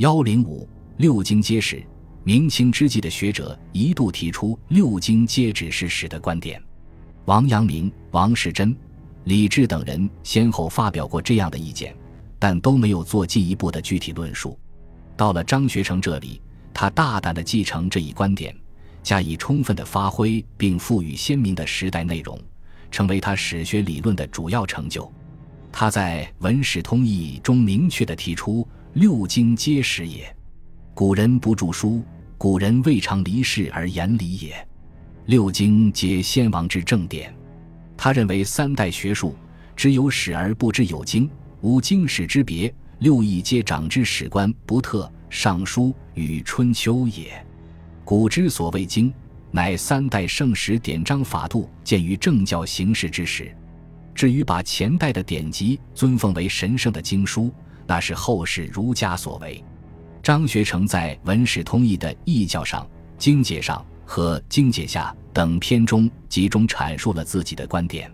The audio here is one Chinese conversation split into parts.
幺零五六经皆史，明清之际的学者一度提出六经皆指是史的观点。王阳明、王士祯、李治等人先后发表过这样的意见，但都没有做进一步的具体论述。到了张学成这里，他大胆地继承这一观点，加以充分的发挥，并赋予鲜明的时代内容，成为他史学理论的主要成就。他在《文史通义》中明确地提出：“六经皆史也。古人不著书，古人未尝离世而言理也。六经皆先王之正典。”他认为三代学术只有史而不知有经，无经史之别。六艺皆长之史官不特，《尚书》与《春秋》也。古之所谓经，乃三代圣史典章法度见于政教形式之时。至于把前代的典籍尊奉为神圣的经书，那是后世儒家所为。张学成在《文史通义》的义教上、经解上和经解下等篇中集中阐述了自己的观点。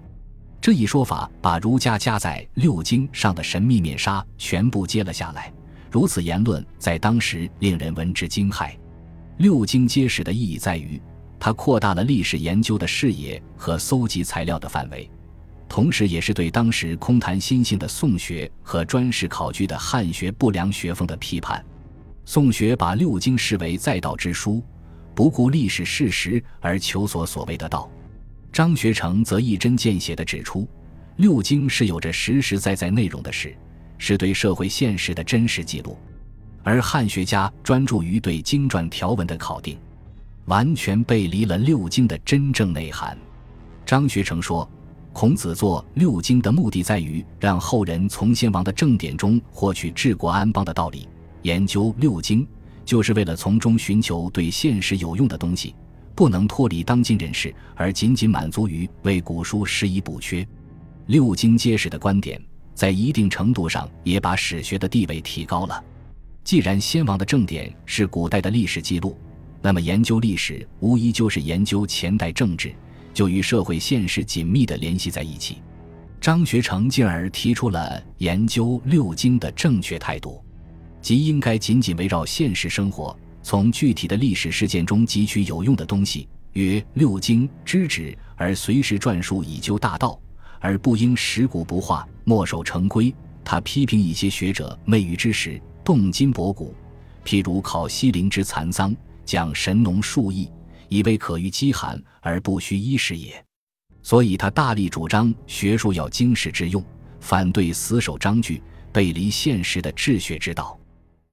这一说法把儒家加在六经上的神秘面纱全部揭了下来。如此言论在当时令人闻之惊骇。六经揭史的意义在于，它扩大了历史研究的视野和搜集材料的范围。同时，也是对当时空谈心性的宋学和专事考据的汉学不良学风的批判。宋学把六经视为在道之书，不顾历史事实而求索所谓的道。张学成则一针见血地指出，六经是有着实实在在内容的事，是对社会现实的真实记录。而汉学家专注于对经传条文的考定，完全背离了六经的真正内涵。张学成说。孔子作六经的目的在于让后人从先王的正典中获取治国安邦的道理。研究六经，就是为了从中寻求对现实有用的东西，不能脱离当今人士，而仅仅满足于为古书施以补缺。六经皆史的观点，在一定程度上也把史学的地位提高了。既然先王的正典是古代的历史记录，那么研究历史无疑就是研究前代政治。就与社会现实紧密地联系在一起，张学成进而提出了研究六经的正确态度，即应该紧紧围绕现实生活，从具体的历史事件中汲取有用的东西，曰六经之旨，而随时转述以究大道，而不应食古不化，墨守成规。他批评一些学者昧于知识，动今博古，譬如考西陵之残桑，讲神农数义。以为可御饥寒而不需衣食也，所以他大力主张学术要经世致用，反对死守章句、背离现实的治学之道。